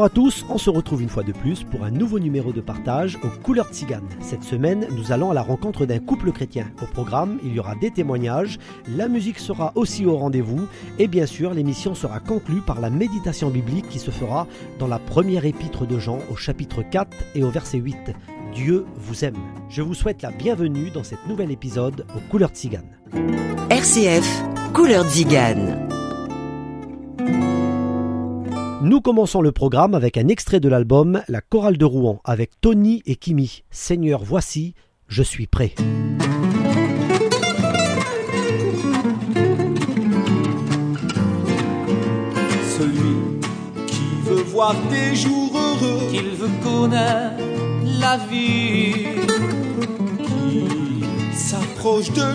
Bonjour à tous, on se retrouve une fois de plus pour un nouveau numéro de partage aux couleurs tziganes. Cette semaine, nous allons à la rencontre d'un couple chrétien. Au programme, il y aura des témoignages, la musique sera aussi au rendez-vous et bien sûr, l'émission sera conclue par la méditation biblique qui se fera dans la première épître de Jean au chapitre 4 et au verset 8. Dieu vous aime. Je vous souhaite la bienvenue dans cet nouvel épisode aux couleurs tziganes. RCF, Couleur Zigane. Nous commençons le programme avec un extrait de l'album La chorale de Rouen avec Tony et Kimi. Seigneur, voici, je suis prêt. Celui qui veut voir des jours heureux, qu'il veut connaître la vie. qui s'approche de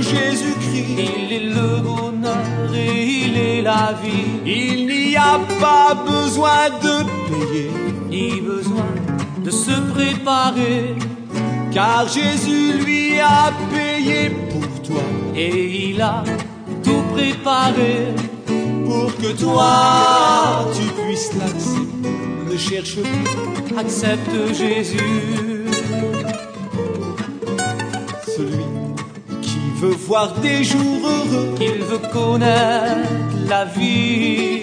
Il est le bonheur et il est la vie. Il n'y a pas besoin de payer, Ni besoin de se préparer. car Jésus lui a payé pour toi, Et il a tout préparé. pour que toi tu puisses l'accepter. Ne cherche plus Accepte Jésus. Veut voir des jours heureux, Qu'il veut connaître la vie.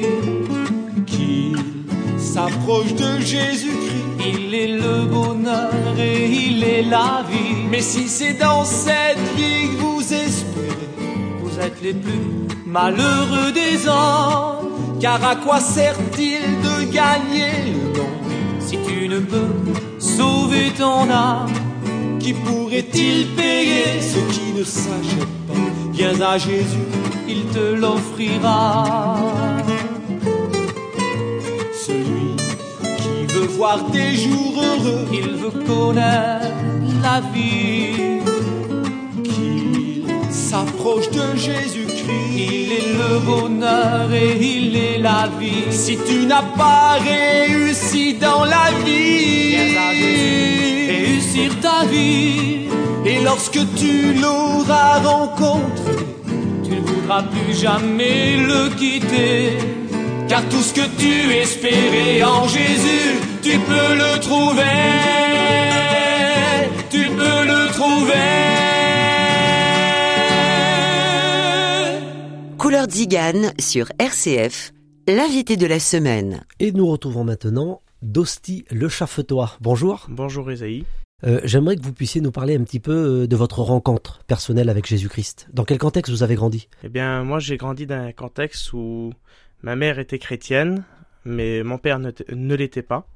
qu'il s'approche de Jésus-Christ. Il est le bonheur et il est la vie. Mais si c'est dans cette vie que vous espérez, Vous êtes les plus malheureux des hommes. car à quoi sert-il de gagner le monde? Si tu ne peux sauver ton âme, Qui pourrait-il payer? Ce qui ne s'achète pas Viens à Jésus, il te l'offrira. celui qui veut voir des jours heureux, Il veut connaître la vie. qu'il s'approche de Jésus-Christ. Il est le bonheur et il est la vie. Si tu n'as pas réussi dans la Viens à Jésus, vie, réussir ta vie. et lorsque tu l'auras rencontré, Tu ne voudras plus jamais le quitter. car tout ce que tu espérais en Jésus, tu peux le trouver, tu peux le trouver. Couleur Zigane sur RCF, l'invité de la semaine. Et nous retrouvons maintenant Dosti Le Chaffetois. Bonjour. Bonjour Isaïe. Euh, J'aimerais que vous puissiez nous parler un petit peu euh, de votre rencontre personnelle avec Jésus-Christ. Dans quel contexte vous avez grandi? Eh bien, moi j'ai grandi dans un contexte où ma mère était chrétienne, mais mon père ne, l'était pas.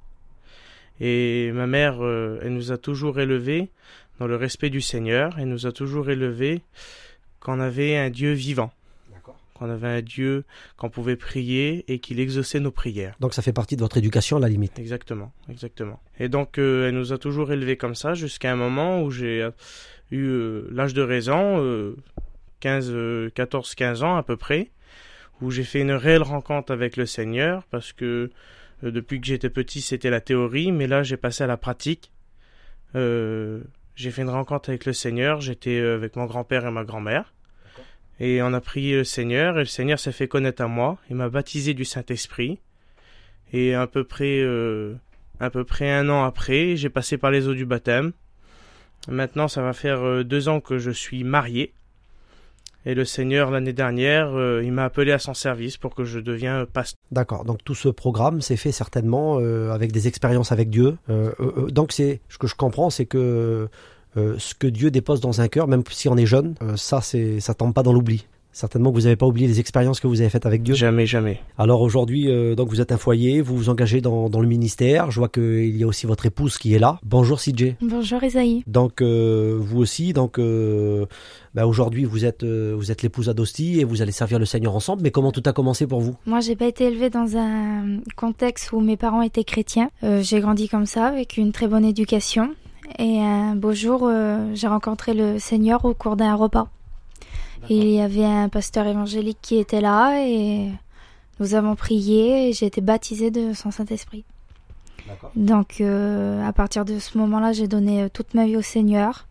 Et ma mère, euh, elle nous a toujours élevés dans le respect du Seigneur, elle nous a toujours élevés qu'on avait un Dieu vivant, qu'on avait un Dieu qu'on pouvait prier et qu'il exauçait nos prières. Donc ça fait partie de votre éducation à la limite. Exactement, exactement. Et donc, euh, elle nous a toujours élevés comme ça jusqu'à un moment où j'ai euh, eu euh, l'âge de raison, euh, 15, euh, 14, 15 ans à peu près, où j'ai fait une réelle rencontre avec le Seigneur parce que depuis que j'étais petit, c'était la théorie, mais là, j'ai passé à la pratique. J'ai fait une rencontre avec le Seigneur, j'étais avec mon grand-père et ma grand-mère. Et on a prié le Seigneur, et le Seigneur s'est fait connaître à moi. Il m'a baptisé du Saint-Esprit. Et à peu près, euh, à peu près un an après, j'ai passé par les eaux du baptême. Maintenant, ça va faire euh, deux ans que je suis marié. Et le Seigneur, l'année dernière, euh, il m'a appelé à son service pour que je devienne pasteur. D'accord. Donc tout ce programme s'est fait certainement avec des expériences avec Dieu. Donc c'est ce que je comprends, c'est que ce que Dieu dépose dans un cœur, même si on est jeune, euh, ça c'est ça tombe pas dans l'oubli. Certainement que vous n'avez pas oublié les expériences que vous avez faites avec Dieu. Jamais, jamais. Alors aujourd'hui, euh, donc vous êtes un foyer, vous vous engagez dans, dans le ministère. Je vois qu'il y a aussi votre épouse qui est là. Bonjour CJ. Bonjour Isaïe. Donc euh, vous aussi, donc euh, bah, aujourd'hui vous êtes euh, vous êtes l'épouse d'Adosti et vous allez servir le Seigneur ensemble. Mais comment tout a commencé pour vous? Moi, j'ai pas été élevée dans un contexte où mes parents étaient chrétiens. Euh, j'ai grandi comme ça, avec une très bonne éducation. Et un beau jour, euh, j'ai rencontré le Seigneur au cours d'un repas. Et il y avait un pasteur évangélique qui était là et nous avons prié et j'ai été baptisée de son Saint-Esprit. Donc euh, à partir de ce moment-là, j'ai donné euh, toute ma vie au Seigneur.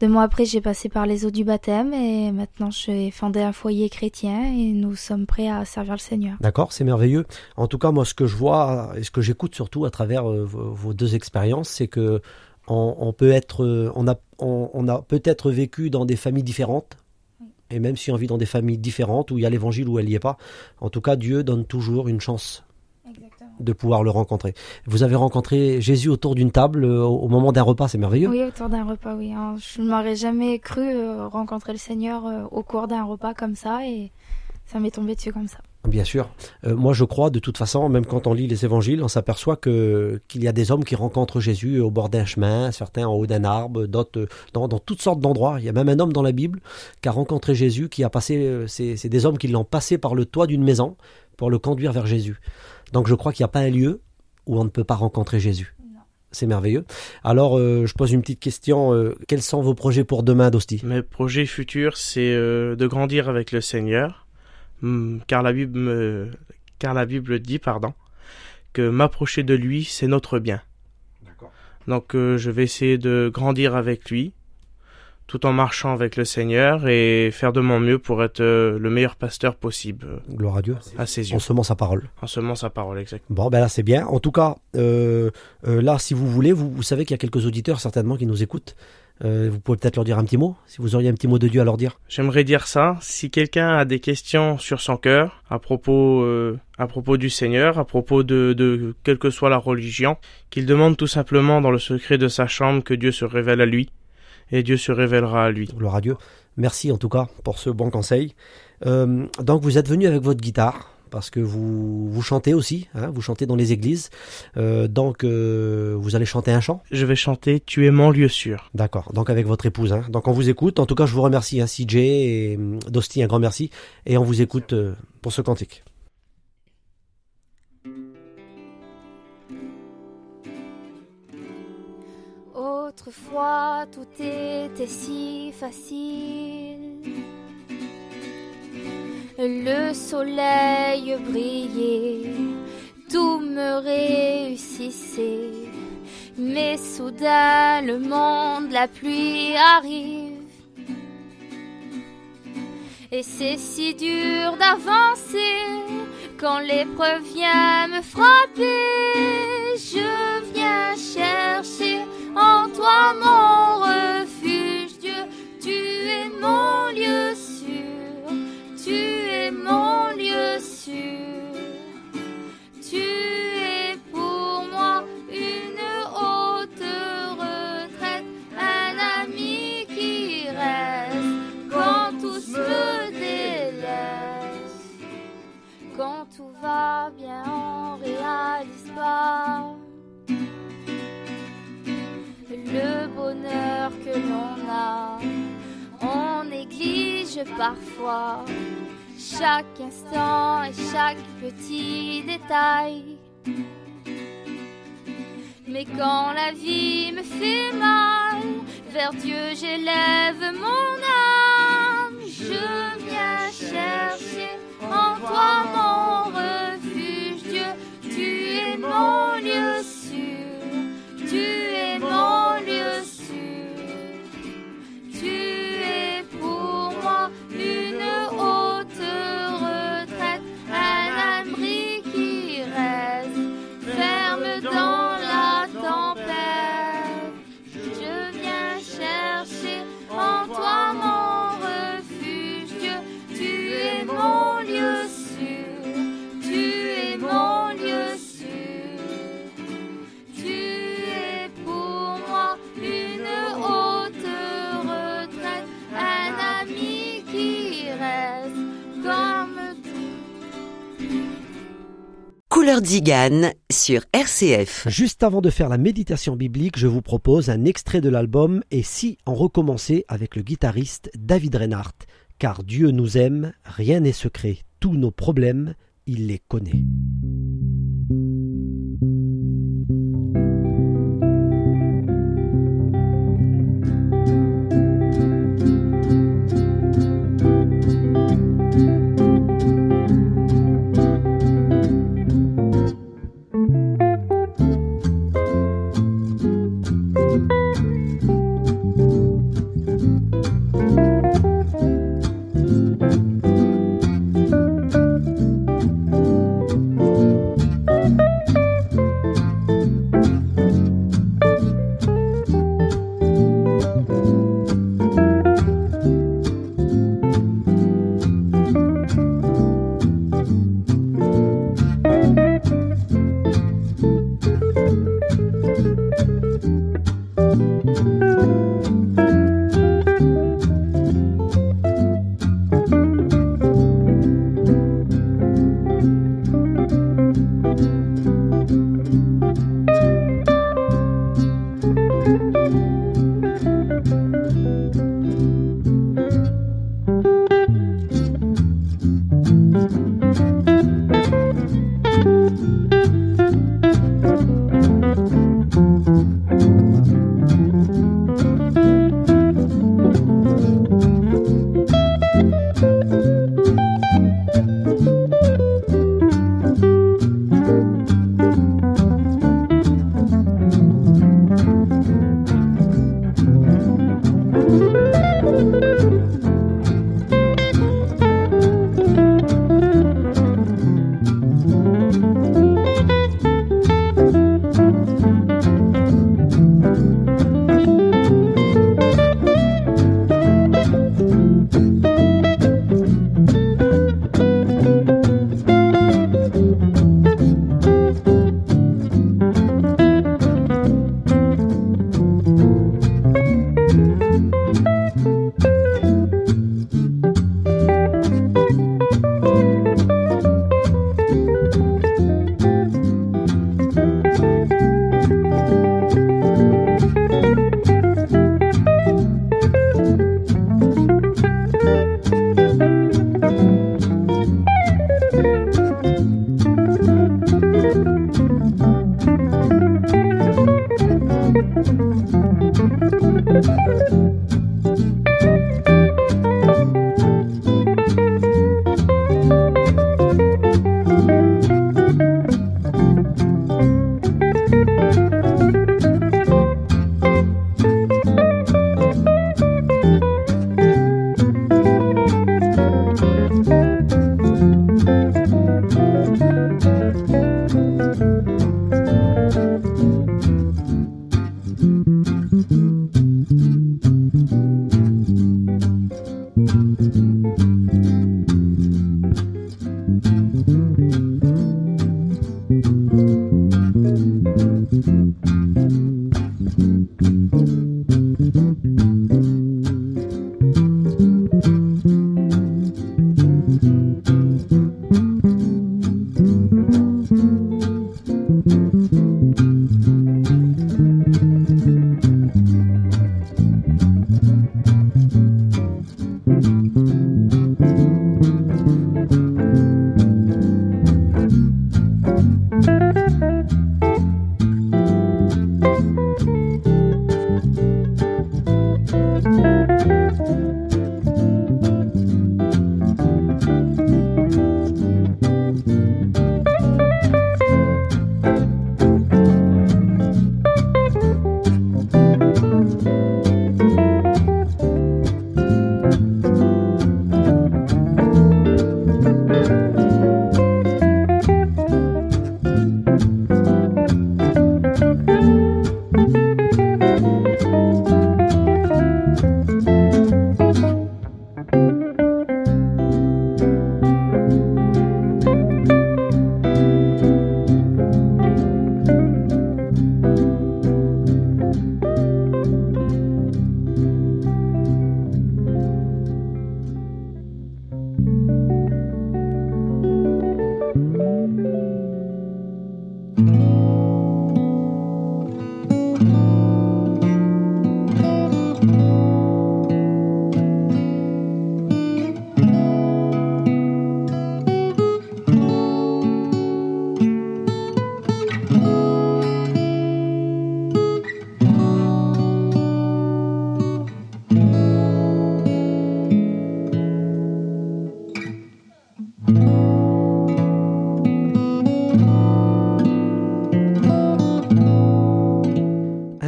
Deux mois après, j'ai passé par les eaux du baptême et maintenant j'ai fondé un foyer chrétien et nous sommes prêts à servir le Seigneur. D'accord, c'est merveilleux. En tout cas, moi, ce que je vois et ce que j'écoute surtout à travers euh, vos deux expériences, c'est que on, on peut être, euh, on a, on, on a peut-être vécu dans des familles différentes. Et même si on vit dans des familles différentes où il y a l'évangile ou elle n'y est pas, en tout cas, Dieu donne toujours une chance de pouvoir le rencontrer. Vous avez rencontré Jésus autour d'une table euh, au moment d'un repas, c'est merveilleux. Oui, autour d'un repas, oui. hein. Je m'aurais jamais cru euh, rencontrer le Seigneur au cours d'un repas comme ça et ça m'est tombé dessus comme ça. Bien sûr. Euh, moi, je crois, de toute façon, même quand on lit les évangiles, on s'aperçoit que qu'il y a des hommes qui rencontrent Jésus au bord d'un chemin, certains en haut d'un arbre, d'autres dans, dans toutes sortes d'endroits. Il y a même un homme dans la Bible qui a rencontré Jésus, qui a passé. euh, C'est c'est des hommes qui l'ont passé par le toit d'une maison pour le conduire vers Jésus. Donc, je crois qu'il n'y a pas un lieu où on ne peut pas rencontrer Jésus. C'est merveilleux. Alors, euh, je pose une petite question. euh, quels sont vos projets pour demain, Dosti? Mes projets futurs, c'est euh, de grandir avec le Seigneur, car la Bible me, car la Bible dit, pardon, que m'approcher de lui, c'est notre bien. Donc, euh, je vais essayer de grandir avec lui, tout en marchant avec le Seigneur et faire de mon mieux pour être euh, le meilleur pasteur possible euh, Gloire à Dieu. à ses yeux. En semant sa parole. En semant sa parole, exact. Bon, ben là, c'est bien. En tout cas, euh, euh, là, si vous voulez, vous, vous savez qu'il y a quelques auditeurs certainement qui nous écoutent. Euh, vous pouvez peut-être leur dire un petit mot, si vous auriez un petit mot de Dieu à leur dire. J'aimerais dire ça. Si quelqu'un a des questions sur son cœur à propos, euh, à propos du Seigneur, à propos de, de quelle que soit la religion, qu'il demande tout simplement dans le secret de sa chambre que Dieu se révèle à lui, et Dieu se révélera à lui. Gloire à Dieu. Merci en tout cas pour ce bon conseil. Euh, donc, vous êtes venu avec votre guitare. Parce que vous, vous chantez aussi, hein, vous chantez dans les églises. Euh, donc, euh, vous allez chanter un chant? Je vais chanter Tu es mon lieu sûr. D'accord, donc avec votre épouse. Hein. Donc on vous écoute. En tout cas, je vous remercie, hein, CJ et hum, Dosti, un grand merci. Et on vous écoute euh, pour ce cantique. Autrefois, tout était si facile. Le soleil brillait, tout me réussissait. Mais soudain, le monde, la pluie arrive. Et c'est si dur d'avancer quand l'épreuve vient me frapper. Parfois chaque instant et chaque petit détail. Mais quand la vie me fait mal, vers Dieu j'élève mon âme. Je viens chercher en toi mon refuge, Dieu. Tu es mon lieu Sur RCF. Juste avant de faire la méditation biblique, je vous propose un extrait de l'album Et si on recommençait avec le guitariste David Reinhardt. Car Dieu nous aime, rien n'est secret, tous nos problèmes, il les connaît.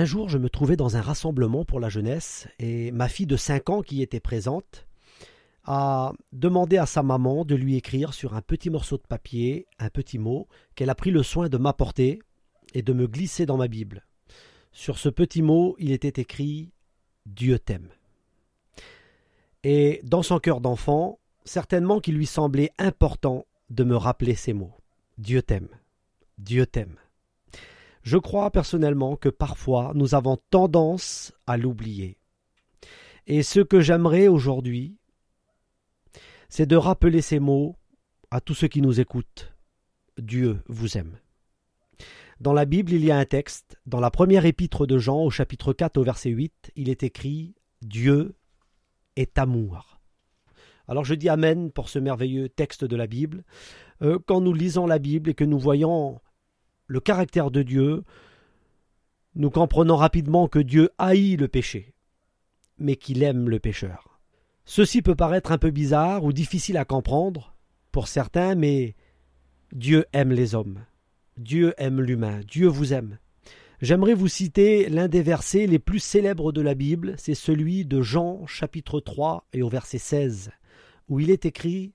Jour, je me trouvais dans un rassemblement pour la jeunesse et ma fille de 5 ans qui était présente a demandé à sa maman de lui écrire sur un petit morceau de papier un petit mot qu'elle a pris le soin de m'apporter et de me glisser dans ma Bible. Sur ce petit mot, il était écrit Dieu t'aime. Et dans son cœur d'enfant, certainement qu'il lui semblait important de me rappeler ces mots. Dieu t'aime. Dieu t'aime. Je crois personnellement que parfois nous avons tendance à l'oublier. Et ce que j'aimerais aujourd'hui, c'est de rappeler ces mots à tous ceux qui nous écoutent. Dieu vous aime. Dans la Bible, il y a un texte, dans la première épître de Jean, au chapitre 4, au verset 8, il est écrit Dieu est amour. Alors je dis Amen pour ce merveilleux texte de la Bible. Euh, quand nous lisons la Bible et que nous voyons le caractère de Dieu, nous comprenons rapidement que Dieu haït le péché, mais qu'il aime le pécheur. Ceci peut paraître un peu bizarre ou difficile à comprendre pour certains, mais Dieu aime les hommes. Dieu aime l'humain. Dieu vous aime. J'aimerais vous citer l'un des versets les plus célèbres de la Bible, c'est celui de Jean chapitre 3 et au verset 16, où il est écrit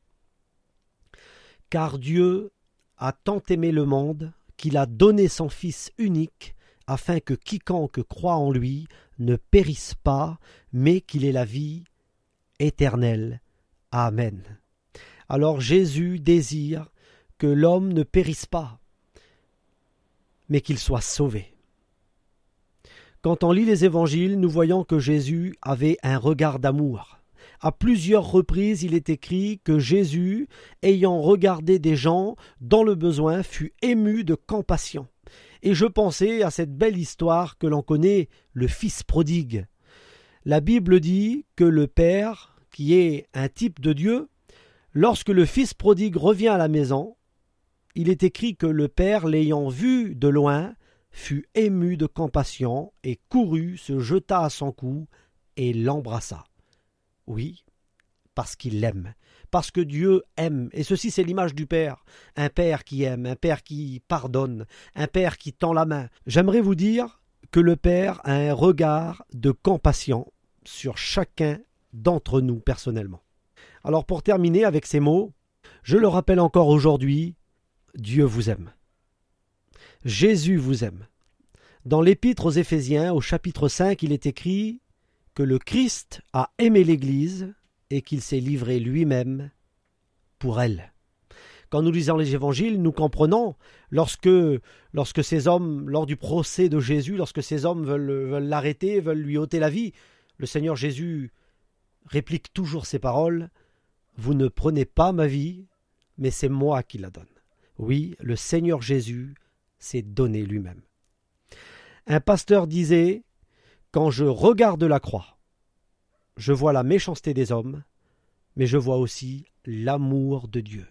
Car Dieu a tant aimé le monde qu'il a donné son Fils unique, afin que quiconque croit en lui ne périsse pas, mais qu'il ait la vie éternelle. Amen. Alors Jésus désire que l'homme ne périsse pas, mais qu'il soit sauvé. Quand on lit les évangiles, nous voyons que Jésus avait un regard d'amour. À plusieurs reprises, il est écrit que Jésus, ayant regardé des gens dans le besoin, fut ému de compassion. Et je pensais à cette belle histoire que l'on connaît, le Fils prodigue. La Bible dit que le Père, qui est un type de Dieu, lorsque le Fils prodigue revient à la maison, il est écrit que le Père, l'ayant vu de loin, fut ému de compassion et courut, se jeta à son cou et l'embrassa. Oui, parce qu'il l'aime, parce que Dieu aime, et ceci c'est l'image du Père, un Père qui aime, un Père qui pardonne, un Père qui tend la main. J'aimerais vous dire que le Père a un regard de compassion sur chacun d'entre nous personnellement. Alors pour terminer avec ces mots, je le rappelle encore aujourd'hui, Dieu vous aime. Jésus vous aime. Dans l'épître aux Éphésiens, au chapitre 5, il est écrit le Christ a aimé l'Église et qu'il s'est livré lui-même pour elle. Quand nous lisons les évangiles, nous comprenons lorsque, lorsque ces hommes, lors du procès de Jésus, lorsque ces hommes veulent, veulent l'arrêter, veulent lui ôter la vie, le Seigneur Jésus réplique toujours ces paroles Vous ne prenez pas ma vie, mais c'est moi qui la donne. Oui, le Seigneur Jésus s'est donné lui-même. Un pasteur disait Quand je regarde la croix, je vois la méchanceté des hommes, mais je vois aussi l'amour de Dieu.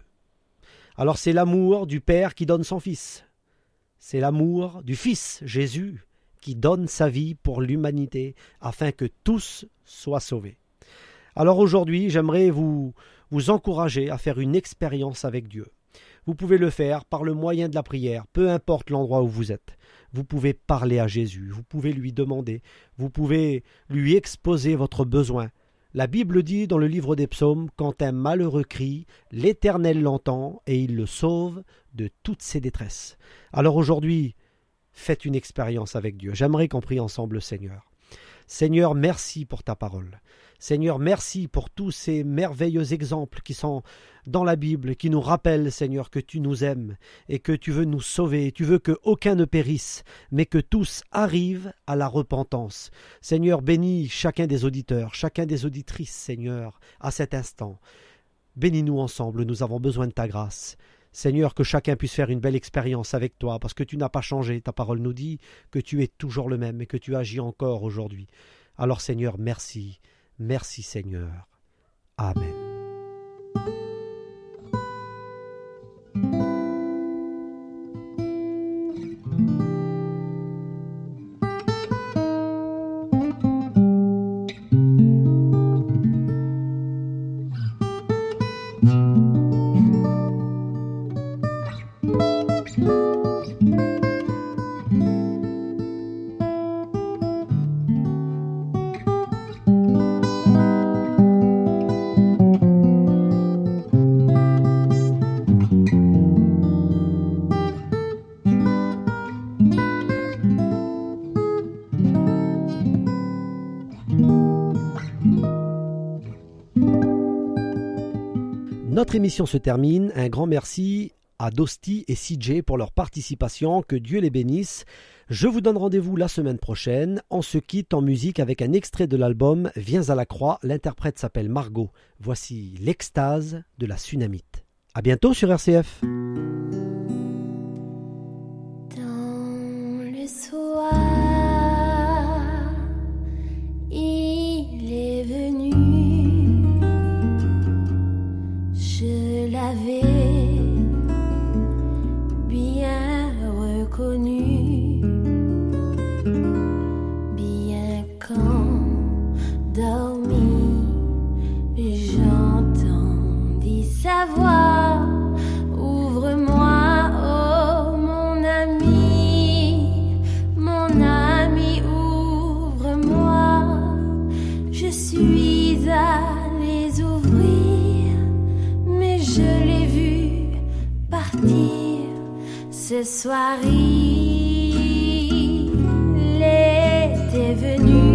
Alors c'est l'amour du Père qui donne son Fils. C'est l'amour du Fils, Jésus, qui donne sa vie pour l'humanité, afin que tous soient sauvés. Alors aujourd'hui, j'aimerais vous, vous encourager à faire une expérience avec Dieu. Vous pouvez le faire par le moyen de la prière, peu importe l'endroit où vous êtes. Vous pouvez parler à Jésus, vous pouvez lui demander, vous pouvez lui exposer votre besoin. La Bible dit dans le livre des psaumes, quand un malheureux crie, l'Éternel l'entend et il le sauve de toutes ses détresses. Alors aujourd'hui, faites une expérience avec Dieu. J'aimerais qu'on prie ensemble Seigneur. Seigneur, merci pour ta parole. Seigneur, merci pour tous ces merveilleux exemples qui sont dans la Bible, qui nous rappellent, Seigneur, que tu nous aimes et que tu veux nous sauver. Tu veux que aucun ne périsse, mais que tous arrivent à la repentance. Seigneur, bénis chacun des auditeurs, chacun des auditrices, Seigneur, à cet instant. Bénis-nous ensemble, nous avons besoin de ta grâce. Seigneur, que chacun puisse faire une belle expérience avec toi, parce que tu n'as pas changé. Ta parole nous dit que tu es toujours le même et que tu agis encore aujourd'hui. Alors Seigneur, merci. Merci Seigneur. Amen. Notre émission se termine. Un grand merci à Dosti et CJ pour leur participation. Que Dieu les bénisse. Je vous donne rendez-vous la semaine prochaine. On se quitte en musique avec un extrait de l'album Viens à la croix. L'interprète s'appelle Margot. Voici l'extase de la tsunamite. À bientôt sur RCF. Ce soir. Il était venu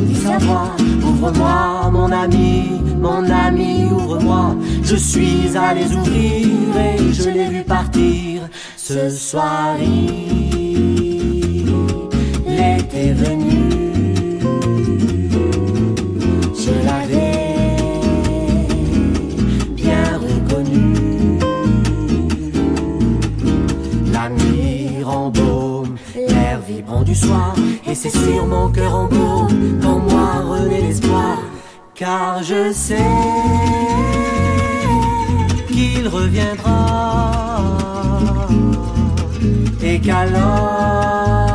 Ouvre-moi, mon ami, mon ami, ouvre-moi. Je suis allé ouvrir et je l'ai vu partir. Ce soir, il était venu. Je l'avais bien reconnu. La mire en baume, l'air vibrant du soir, et c'est sur mon cœur en baume qu'en moi renaît l'espoir, car je sais qu'il reviendra. Et qu'alors